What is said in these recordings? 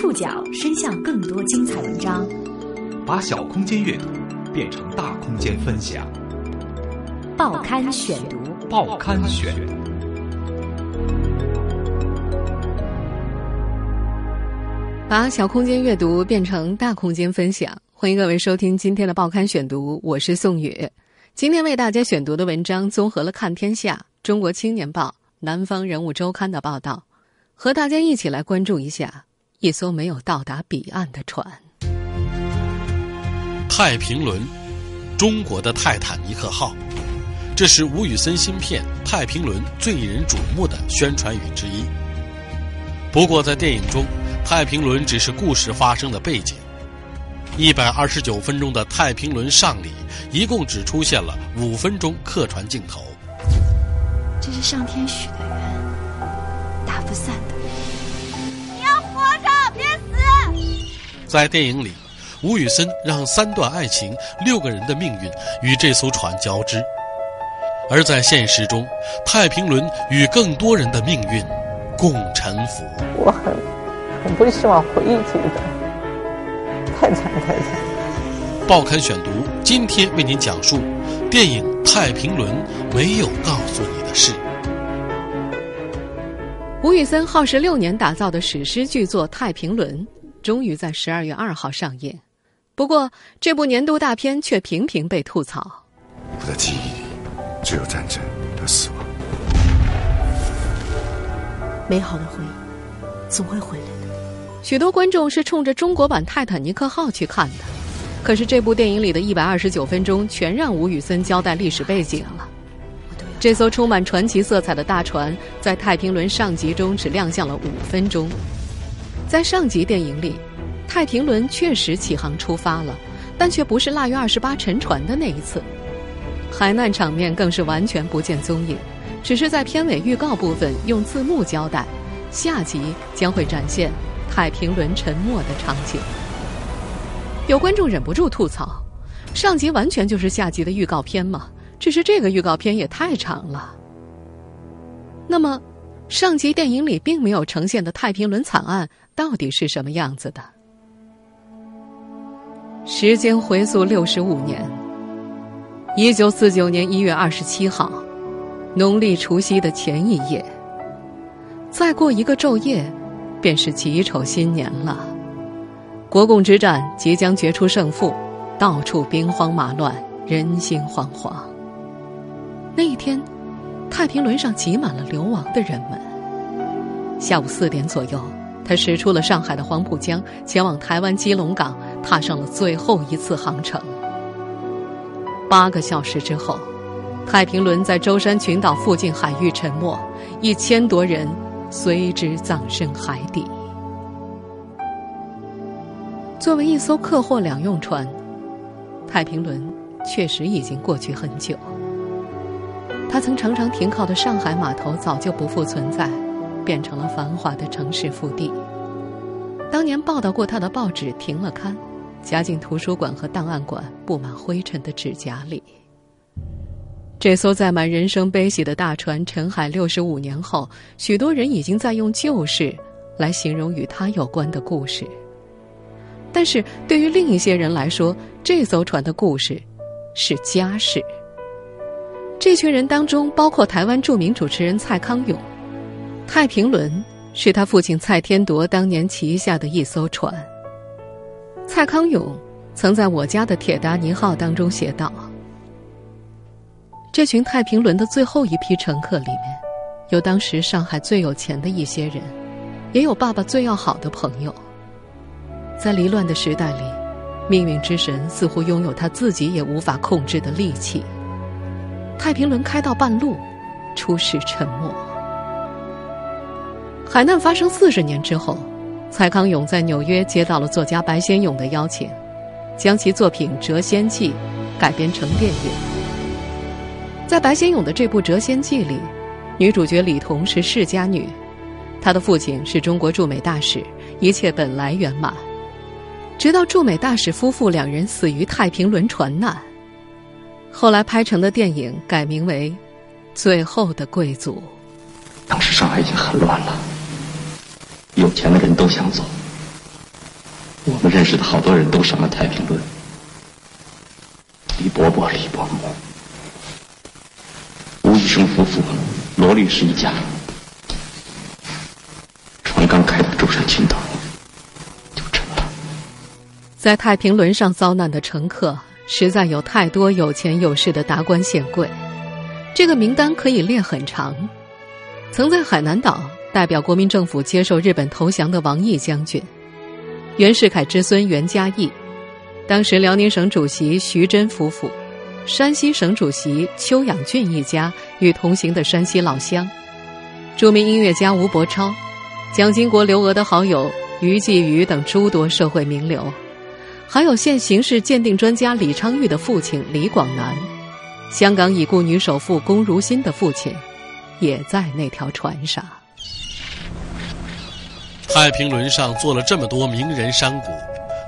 触角伸向更多精彩文章，把小空间阅读变成大空间分享。报刊选读，报刊选。把小空间阅读变成大空间分享，欢迎各位收听今天的报刊选读，我是宋宇。今天为大家选读的文章综合了《看天下》《中国青年报》《南方人物周刊》的报道，和大家一起来关注一下一艘没有到达彼岸的船——太平轮，中国的泰坦尼克号。这是吴宇森新片《太平轮》最引人瞩目的宣传语之一。不过，在电影中，太平轮只是故事发生的背景。一百二十九分钟的太平轮上礼，一共只出现了五分钟客船镜头。这是上天许的愿，打不散的。在电影里，吴宇森让三段爱情、六个人的命运与这艘船交织；而在现实中，太平轮与更多人的命运共沉浮。我很很不希望回忆这个，太惨太惨。报刊选读今天为您讲述电影《太平轮》没有告诉你的事。吴宇森耗时六年打造的史诗巨作《太平轮》，终于在十二月二号上映。不过，这部年度大片却频频被吐槽。我的记忆里，只有战争和死亡。美好的回忆总会回来的。许多观众是冲着中国版《泰坦尼克号》去看的，可是这部电影里的一百二十九分钟全让吴宇森交代历史背景了。这艘充满传奇色彩的大船在太平轮上集中只亮相了五分钟。在上集电影里，太平轮确实起航出发了，但却不是腊月二十八沉船的那一次。海难场面更是完全不见踪影，只是在片尾预告部分用字幕交代，下集将会展现太平轮沉没的场景。有观众忍不住吐槽：上集完全就是下集的预告片嘛！只是这个预告片也太长了。那么，上集电影里并没有呈现的太平轮惨案到底是什么样子的？时间回溯六十五年，一九四九年一月二十七号，农历除夕的前一夜。再过一个昼夜，便是己丑新年了。国共之战即将决出胜负，到处兵荒马乱，人心惶惶。那一天，太平轮上挤满了流亡的人们。下午四点左右，他驶出了上海的黄浦江，前往台湾基隆港，踏上了最后一次航程。八个小时之后，太平轮在舟山群岛附近海域沉没，一千多人随之葬身海底。作为一艘客货两用船，太平轮确实已经过去很久。它曾常常停靠的上海码头早就不复存在，变成了繁华的城市腹地。当年报道过他的报纸停了刊，夹进图书馆和档案馆布满灰尘的纸夹里。这艘载满人生悲喜的大船沉海六十五年后，许多人已经在用旧事来形容与它有关的故事。但是对于另一些人来说，这艘船的故事是家事。这群人当中包括台湾著名主持人蔡康永，太平轮是他父亲蔡天铎当年旗下的一艘船。蔡康永曾在我家的铁达尼号当中写道：“这群太平轮的最后一批乘客里面，有当时上海最有钱的一些人，也有爸爸最要好的朋友。在离乱的时代里，命运之神似乎拥有他自己也无法控制的力气。”太平轮开到半路，出事沉没。海难发生四十年之后，蔡康永在纽约接到了作家白先勇的邀请，将其作品《谪仙记》改编成电影。在白先勇的这部《谪仙记》里，女主角李彤是世家女，她的父亲是中国驻美大使，一切本来圆满。直到驻美大使夫妇两人死于太平轮船难。后来拍成的电影改名为《最后的贵族》。当时上海已经很乱了，有钱的人都想走，我们认识的好多人都上了太平轮，李伯伯、李伯母、吴医生夫妇、罗律师一家，船刚开到舟山群岛就沉了。在太平轮上遭难的乘客实在有太多有钱有势的达官显贵，这个名单可以列很长。曾在海南岛代表国民政府接受日本投降的王毅将军。袁世凯之孙袁嘉义，当时辽宁省主席徐祯夫妇，山西省主席邱养俊一家与同行的山西老乡，著名音乐家吴伯超，蒋经国刘娥的好友于继宇等诸多社会名流，还有现刑事鉴定专家李昌钰的父亲李广南，香港已故女首富龚如心的父亲，也在那条船上。太平轮上坐了这么多名人山谷，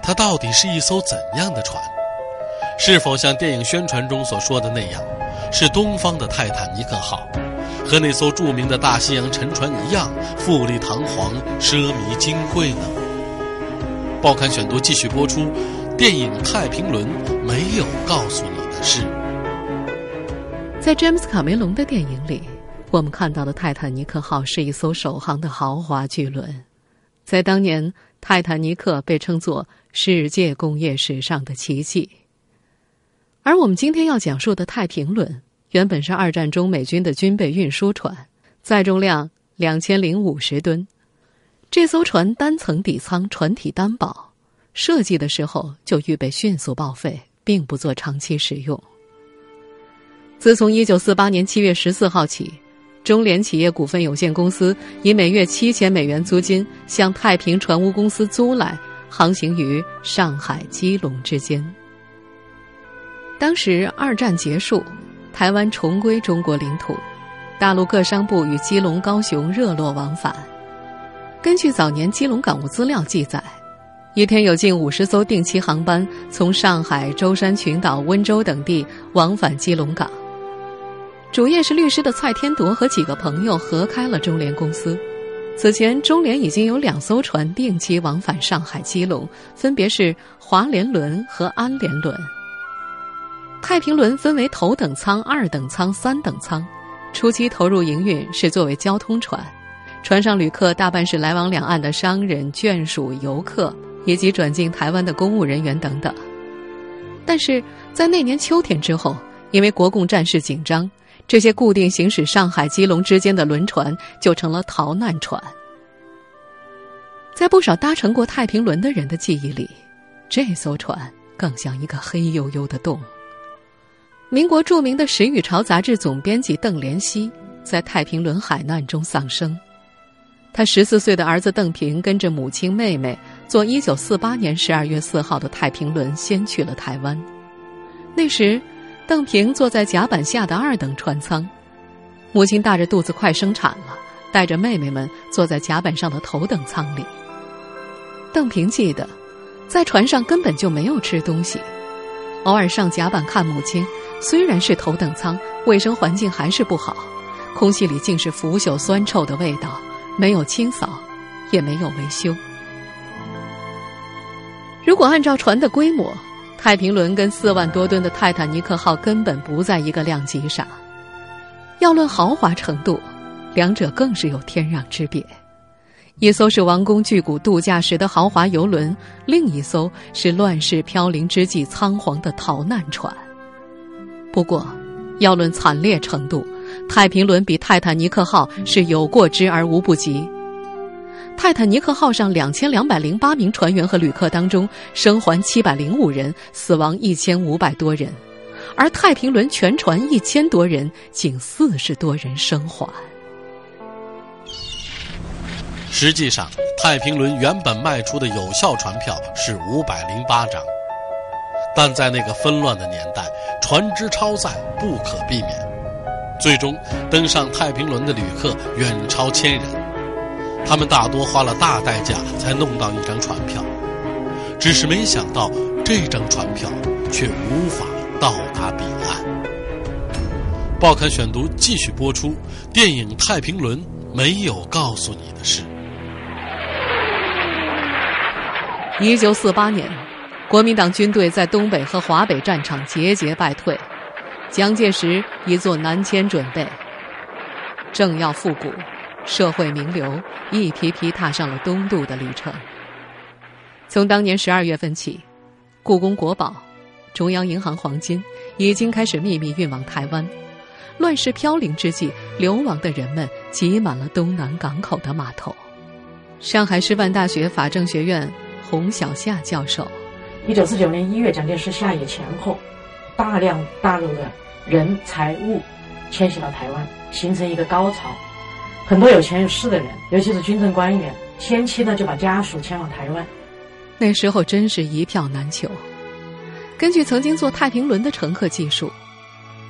它到底是一艘怎样的船？是否像电影宣传中所说的那样，是东方的泰坦尼克号，和那艘著名的大西洋沉船一样富丽堂皇、奢靡金贵呢？报刊选读继续播出。电影《太平轮》没有告诉你的事。在詹姆斯·卡梅隆的电影里，我们看到的泰坦尼克号是一艘首航的豪华巨轮。在当年，泰坦尼克被称作世界工业史上的奇迹。而我们今天要讲述的太平轮，原本是二战中美军的军备运输船，载重量两千零五十吨。这艘船单层底舱，船体单薄，设计的时候就预备迅速报废，并不做长期使用。自从一九四八年七月十四号起。中联企业股份有限公司以每月七千美元租金向太平船坞公司租来，航行于上海、基隆之间。当时二战结束，台湾重归中国领土，大陆各商部与基隆、高雄热络往返。根据早年基隆港务资料记载，一天有近五十艘定期航班从上海、舟山群岛、温州等地往返基隆港。主业是律师的蔡天铎和几个朋友合开了中联公司。此前，中联已经有两艘船定期往返上海、基隆，分别是华联轮和安联轮。太平轮分为头等舱、二等舱、三等舱。初期投入营运是作为交通船，船上旅客大半是来往两岸的商人、眷属、游客，以及转进台湾的公务人员等等。但是在那年秋天之后，因为国共战事紧张。这些固定行驶上海、基隆之间的轮船就成了逃难船。在不少搭乘过太平轮的人的记忆里，这艘船更像一个黑黝黝的洞。民国著名的《时雨潮》杂志总编辑邓莲熙在太平轮海难中丧生。他十四岁的儿子邓平跟着母亲、妹妹坐一九四八年十二月四号的太平轮先去了台湾。那时。邓平坐在甲板下的二等船舱，母亲大着肚子快生产了，带着妹妹们坐在甲板上的头等舱里。邓平记得，在船上根本就没有吃东西，偶尔上甲板看母亲。虽然是头等舱，卫生环境还是不好，空气里尽是腐朽酸臭的味道，没有清扫，也没有维修。如果按照船的规模，太平轮跟四万多吨的泰坦尼克号根本不在一个量级上。要论豪华程度，两者更是有天壤之别。一艘是王公巨贾度假时的豪华游轮，另一艘是乱世飘零之际仓皇的逃难船。不过，要论惨烈程度，太平轮比泰坦尼克号是有过之而无不及。泰坦尼克号上两千两百零八名船员和旅客当中，生还七百零五人，死亡一千五百多人；而太平轮全船一千多人，仅四十多人生还。实际上，太平轮原本卖出的有效船票是五百零八张，但在那个纷乱的年代，船只超载不可避免，最终登上太平轮的旅客远超千人。他们大多花了大代价才弄到一张船票，只是没想到这张船票却无法到达彼岸。报刊选读继续播出，电影《太平轮》没有告诉你的事。一九四八年，国民党军队在东北和华北战场节节败退，蒋介石已做南迁准备。正要复古，社会名流一批批踏上了东渡的旅程。从当年十二月份起，故宫国宝、中央银行黄金已经开始秘密运往台湾。乱世飘零之际，流亡的人们挤满了东南港口的码头。上海师范大学法政学院。洪小夏教授，一九四九年一月，蒋介石下野前后，大量大陆的人财物迁徙到台湾，形成一个高潮。很多有钱有势的人，尤其是军政官员，先期呢就把家属迁往台湾。那时候真是一票难求。根据曾经坐太平轮的乘客记述，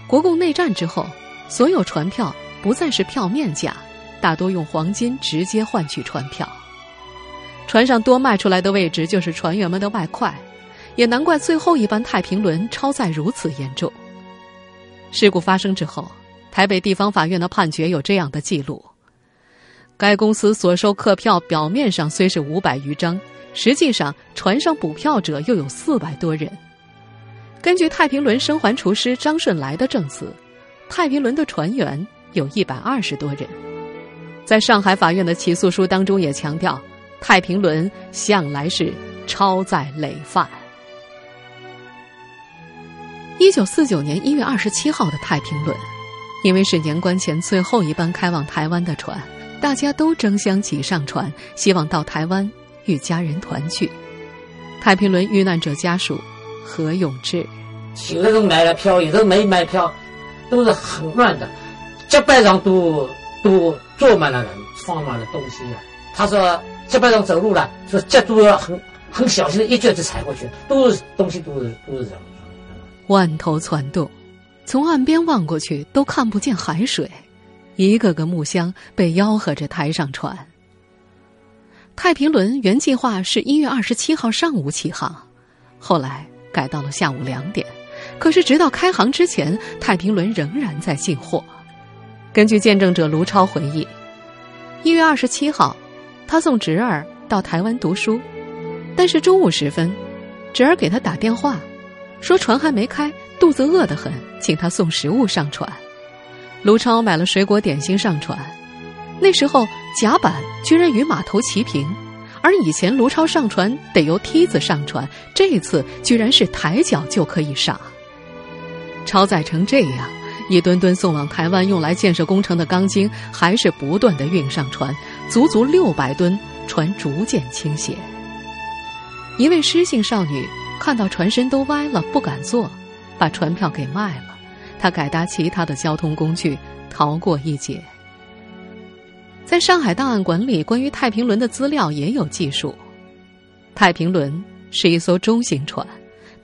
国共内战之后，所有船票不再是票面价，大多用黄金直接换取船票。船上多卖出来的位置就是船员们的外快，也难怪最后一班太平轮超载如此严重。事故发生之后，台北地方法院的判决有这样的记录：该公司所收客票表面上虽是五百余张，实际上船上补票者又有四百多人。根据太平轮生还厨师张顺来的证词，太平轮的船员有一百二十多人。在上海法院的起诉书当中也强调。太平轮向来是超载累犯。一九四九年一月二十七号的太平轮，因为是年关前最后一班开往台湾的船，大家都争相挤上船，希望到台湾与家人团聚。太平轮遇难者家属何永志，有的人买了票，有的人没买票，都是很乱的，甲板上都都坐满了人，放满了东西啊。他说。甲板上走路了，说脚都要很很小心的一脚就踩过去，都是东西都是都是这样。万头攒动，从岸边望过去都看不见海水，一个个木箱被吆喝着抬上船。太平轮原计划是一月二十七号上午起航，后来改到了下午两点，可是直到开航之前，太平轮仍然在进货。根据见证者卢超回忆，一月二十七号。他送侄儿到台湾读书，但是中午时分，侄儿给他打电话，说船还没开，肚子饿得很，请他送食物上船。卢超买了水果点心上船。那时候甲板居然与码头齐平，而以前卢超上船得由梯子上船，这次居然是抬脚就可以上。超载成这样。一吨吨送往台湾用来建设工程的钢筋，还是不断的运上船，足足六百吨，船逐渐倾斜。一位失信少女看到船身都歪了，不敢坐，把船票给卖了，他改搭其他的交通工具，逃过一劫。在上海档案馆里，关于太平轮的资料也有记述。太平轮是一艘中型船，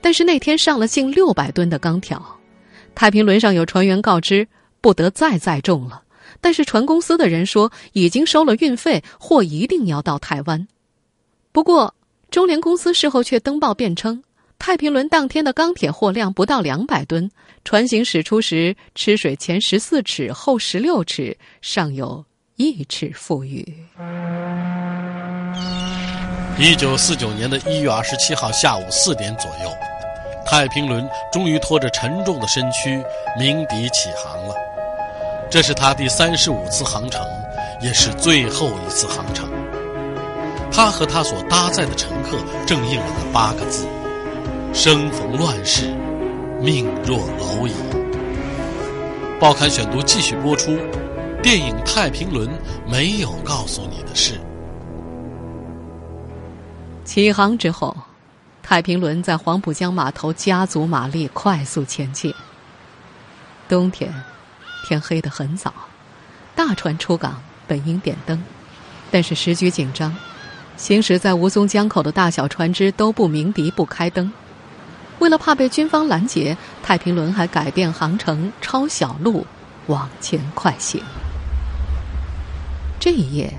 但是那天上了近六百吨的钢条。太平轮上有船员告知不得再载重了，但是船公司的人说已经收了运费，货一定要到台湾。不过中联公司事后却登报辩称，太平轮当天的钢铁货量不到两百吨，船行驶出时吃水前十四尺后十六尺，尚有一尺富余。一九四九年的一月二十七号下午四点左右。太平轮终于拖着沉重的身躯鸣笛起航了，这是他第三十五次航程，也是最后一次航程。他和他所搭载的乘客正应了那八个字：“生逢乱世，命若蝼蚁。”报刊选读继续播出，电影《太平轮》没有告诉你的事。起航之后。太平轮在黄浦江码头加足马力快速前进。冬天，天黑得很早，大船出港本应点灯，但是时局紧张，行驶在吴淞江口的大小船只都不鸣笛不开灯。为了怕被军方拦截，太平轮还改变航程，抄小路往前快行。这一夜，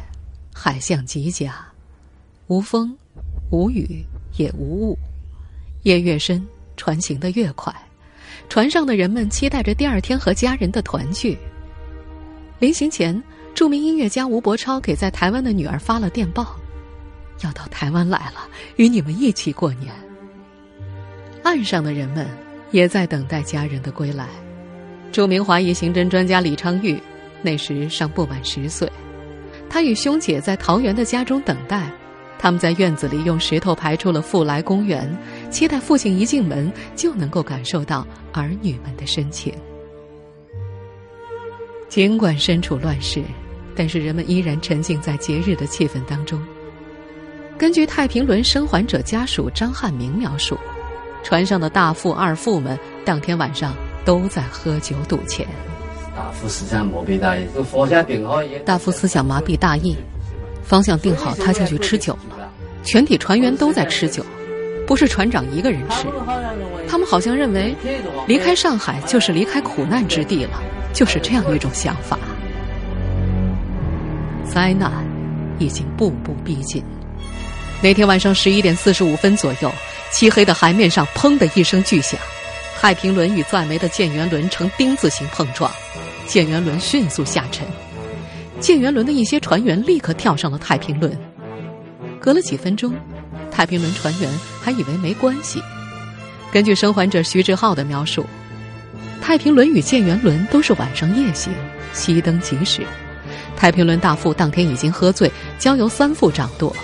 海象极佳，无风，无雨。也无雾，夜越深，船行得越快，船上的人们期待着第二天和家人的团聚。临行前，著名音乐家吴伯超给在台湾的女儿发了电报：“要到台湾来了，与你们一起过年。岸上的人们也在等待家人的归来。著名华裔刑侦专家李昌钰那时尚不满十岁，他与兄姐在桃园的家中等待。他们在院子里用石头排出了富来公园，期待父亲一进门就能够感受到儿女们的深情。尽管身处乱世，但是人们依然沉浸在节日的气氛当中。根据太平轮生还者家属张汉明描述，船上的大副、二副们当天晚上都在喝酒赌钱。大副思想麻痹大意，方向定好。大副思想麻痹大意，方向定好，他就去吃酒了。全体船员都在吃酒，不是船长一个人吃。他们好像认为，离开上海就是离开苦难之地了，就是这样一种想法。灾难已经步步逼近。那天晚上十一点四十五分左右，漆黑的海面上砰的一声巨响，太平轮与载煤的建元轮呈丁字形碰撞，建元轮迅速下沉。建元轮的一些船员立刻跳上了太平轮。隔了几分钟，太平轮船员还以为没关系。根据生还者徐志浩的描述，太平轮与建元轮都是晚上夜行，熄灯及时。太平轮大副当天已经喝醉，交由三副掌舵。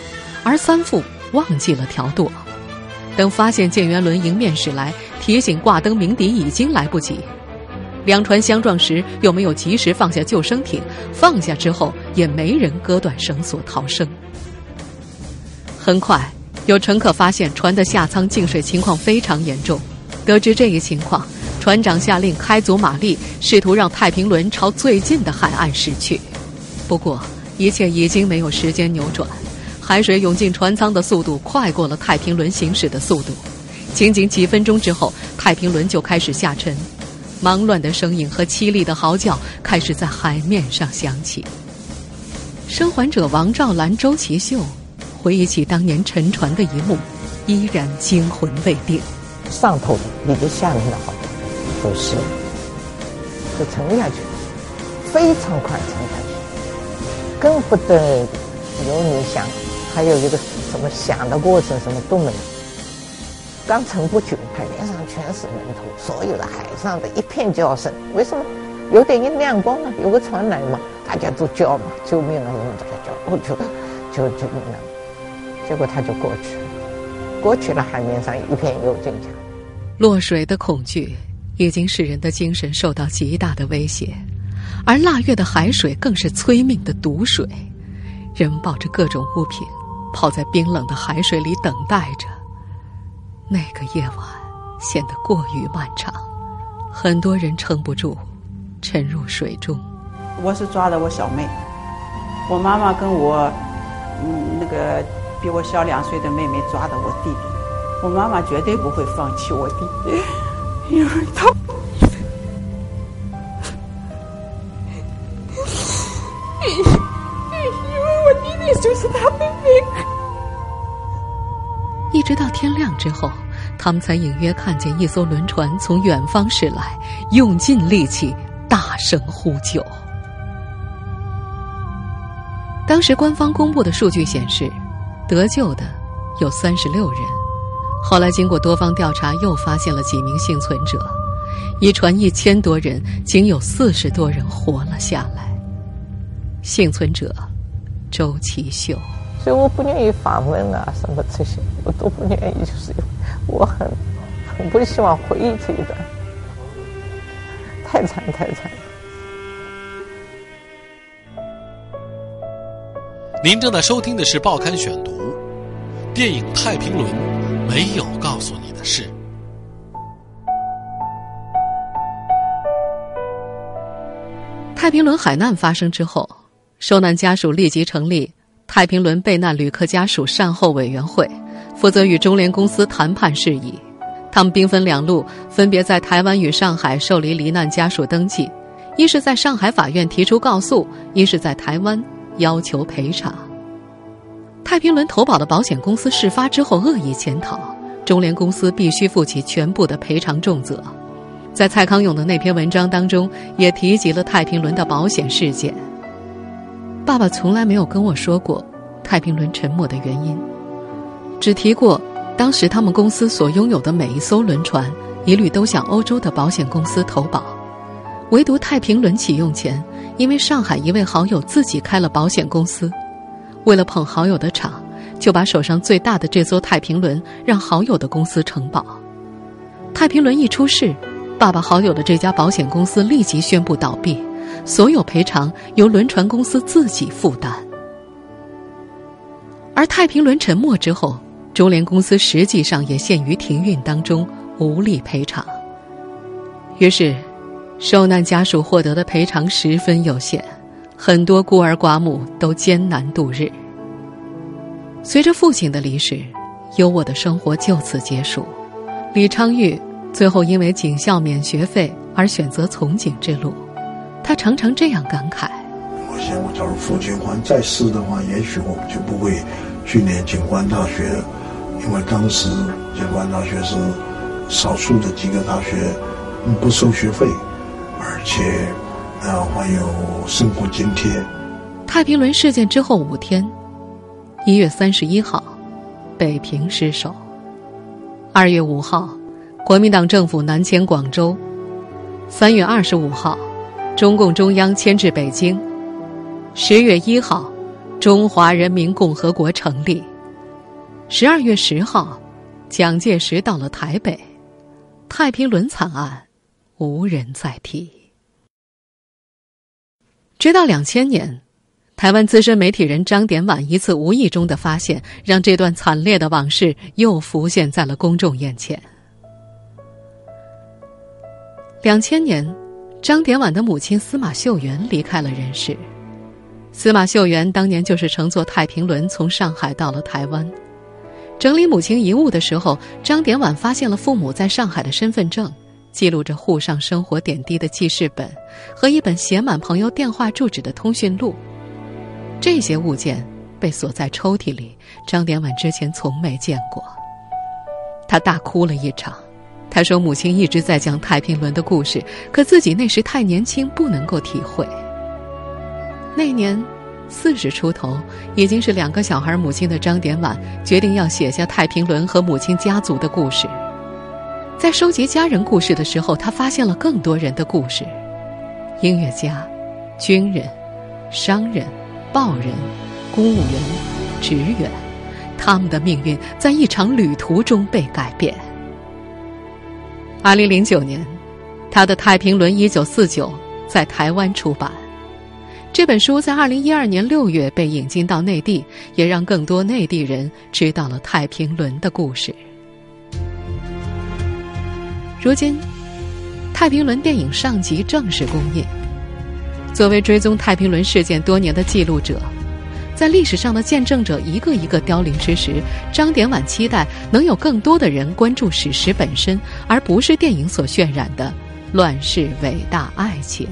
而三副忘记了调舵，等发现建元轮迎面驶来，提醒挂灯鸣笛已经来不及。两船相撞时又没有及时放下救生艇，放下之后也没人割断绳索逃生。很快，有乘客发现船的下舱进水情况非常严重，得知这一情况，船长下令开足马力，试图让太平轮朝最近的海岸驶去。不过，一切已经没有时间扭转。海水涌进船舱的速度快过了太平轮行驶的速度，仅仅几分钟之后，太平轮就开始下沉，忙乱的声音和凄厉的嚎叫开始在海面上响起。生还者王兆兰、周其秀回忆起当年沉船的一幕，依然惊魂未定。上头的比这下面的好，都是就沉下去，非常快沉下去，更不得有你想。还有一个什么响的过程，什么都没有。刚沉不久，海面上全是人头，所有的海上的一片叫声。为什么？有点一亮光了，有个船来嘛，大家都叫嘛，救命啊！什么都在叫，我就就救命了。结果他就过去了，过去了，海面上一片幽静下。落水的恐惧已经使人的精神受到极大的威胁，而腊月的海水更是催命的毒水。人抱着各种物品。泡在冰冷的海水里等待着，那个夜晚显得过于漫长，很多人撑不住，沉入水中。我是抓的我小妹，我妈妈跟我，嗯，那个比我小两岁的妹妹抓的我弟弟。我妈妈绝对不会放弃我弟，因为他，之后，他们才隐约看见一艘轮船从远方驶来，用尽力气大声呼救。当时官方公布的数据显示，得救的有三十六人。后来经过多方调查，又发现了几名幸存者。一船一千多人，仅有四十多人活了下来。幸存者周其秀。所以我不愿意访问啊，什么这些我都不愿意，就是我很很不希望回忆这一段，太惨太惨。您正在收听的是《报刊选读》，电影《太平轮》没有告诉你的事。太平轮海难发生之后，受难家属立即成立。太平轮被难旅客家属善后委员会负责与中联公司谈判事宜，他们兵分两路，分别在台湾与上海受理罹难家属登记，一是在上海法院提出告诉，一是在台湾要求赔偿。太平轮投保的保险公司事发之后恶意潜逃，中联公司必须负起全部的赔偿重责。在蔡康永的那篇文章当中，也提及了太平轮的保险事件。爸爸从来没有跟我说过，太平轮沉没的原因，只提过当时他们公司所拥有的每一艘轮船一律都向欧洲的保险公司投保，唯独太平轮启用前，因为上海一位好友自己开了保险公司，为了捧好友的场，就把手上最大的这艘太平轮让好友的公司承保。太平轮一出事，爸爸好友的这家保险公司立即宣布倒闭，所有赔偿由轮船公司自己负担。而太平轮沉没之后，中联公司实际上也陷于停运当中，无力赔偿。于是，受难家属获得的赔偿十分有限，很多孤儿寡母都艰难度日。随着父亲的离世，优渥的生活就此结束。李昌钰最后因为警校免学费而选择从警之路，他常常这样感慨：“我想，我假如傅君环在世的话，也许我们就不会去念警官大学，因为当时警官大学是少数的几个大学不收学费，而且啊还有生活津贴。”太平轮事件之后五天，一月三十一号，北平失守。二月五号，国民党政府南迁广州；三月二十五号，中共中央迁至北京；十月一号，中华人民共和国成立；十二月十号，蒋介石到了台北。太平轮惨案，无人再提。直到两千年。台湾资深媒体人张典婉一次无意中的发现，让这段惨烈的往事又浮现在了公众眼前。两千年，张典婉的母亲司马秀媛离开了人世。司马秀媛当年就是乘坐太平轮从上海到了台湾，整理母亲遗物的时候，张典婉发现了父母在上海的身份证、记录着沪上生活点滴的记事本和一本写满朋友电话住址的通讯录。这些物件被锁在抽屉里，张典婉之前从没见过。他大哭了一场，他说：“母亲一直在讲太平轮的故事，可自己那时太年轻，不能够体会。”那年四十出头，已经是两个小孩母亲的张典婉，决定要写下太平轮和母亲家族的故事。在收集家人故事的时候，他发现了更多人的故事：音乐家、军人、商人。报人、公务员、职员，他们的命运在一场旅途中被改变。二零零九年，他的《太平轮一九四九》在台湾出版。这本书在二零一二年六月被引进到内地，也让更多内地人知道了太平轮的故事。如今，《太平轮》电影上集正式公映。作为追踪太平轮事件多年的记录者，在历史上的见证者一个一个凋零之时，张典婉期待能有更多的人关注史实本身，而不是电影所渲染的乱世伟大爱情。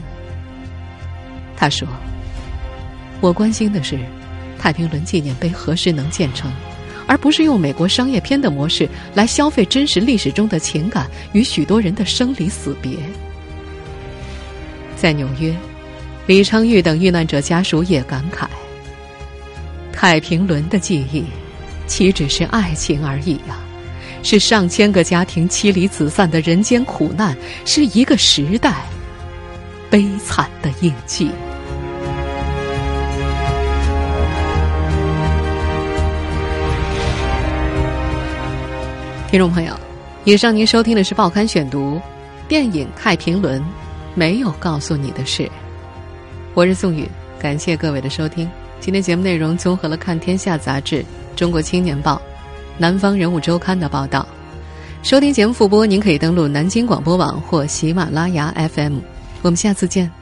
他说：“我关心的是，太平轮纪念碑何时能建成，而不是用美国商业片的模式来消费真实历史中的情感与许多人的生离死别。”在纽约。李昌钰等遇难者家属也感慨：“太平轮的记忆，岂只是爱情而已呀？是上千个家庭妻离子散的人间苦难，是一个时代悲惨的印记。”听众朋友，以上您收听的是《报刊选读》，电影《太平轮》，没有告诉你的事。我是宋宇，感谢各位的收听。今天节目内容综合了《看天下》杂志、《中国青年报》、《南方人物周刊》的报道。收听节目复播，您可以登录南京广播网或喜马拉雅 FM。我们下次见。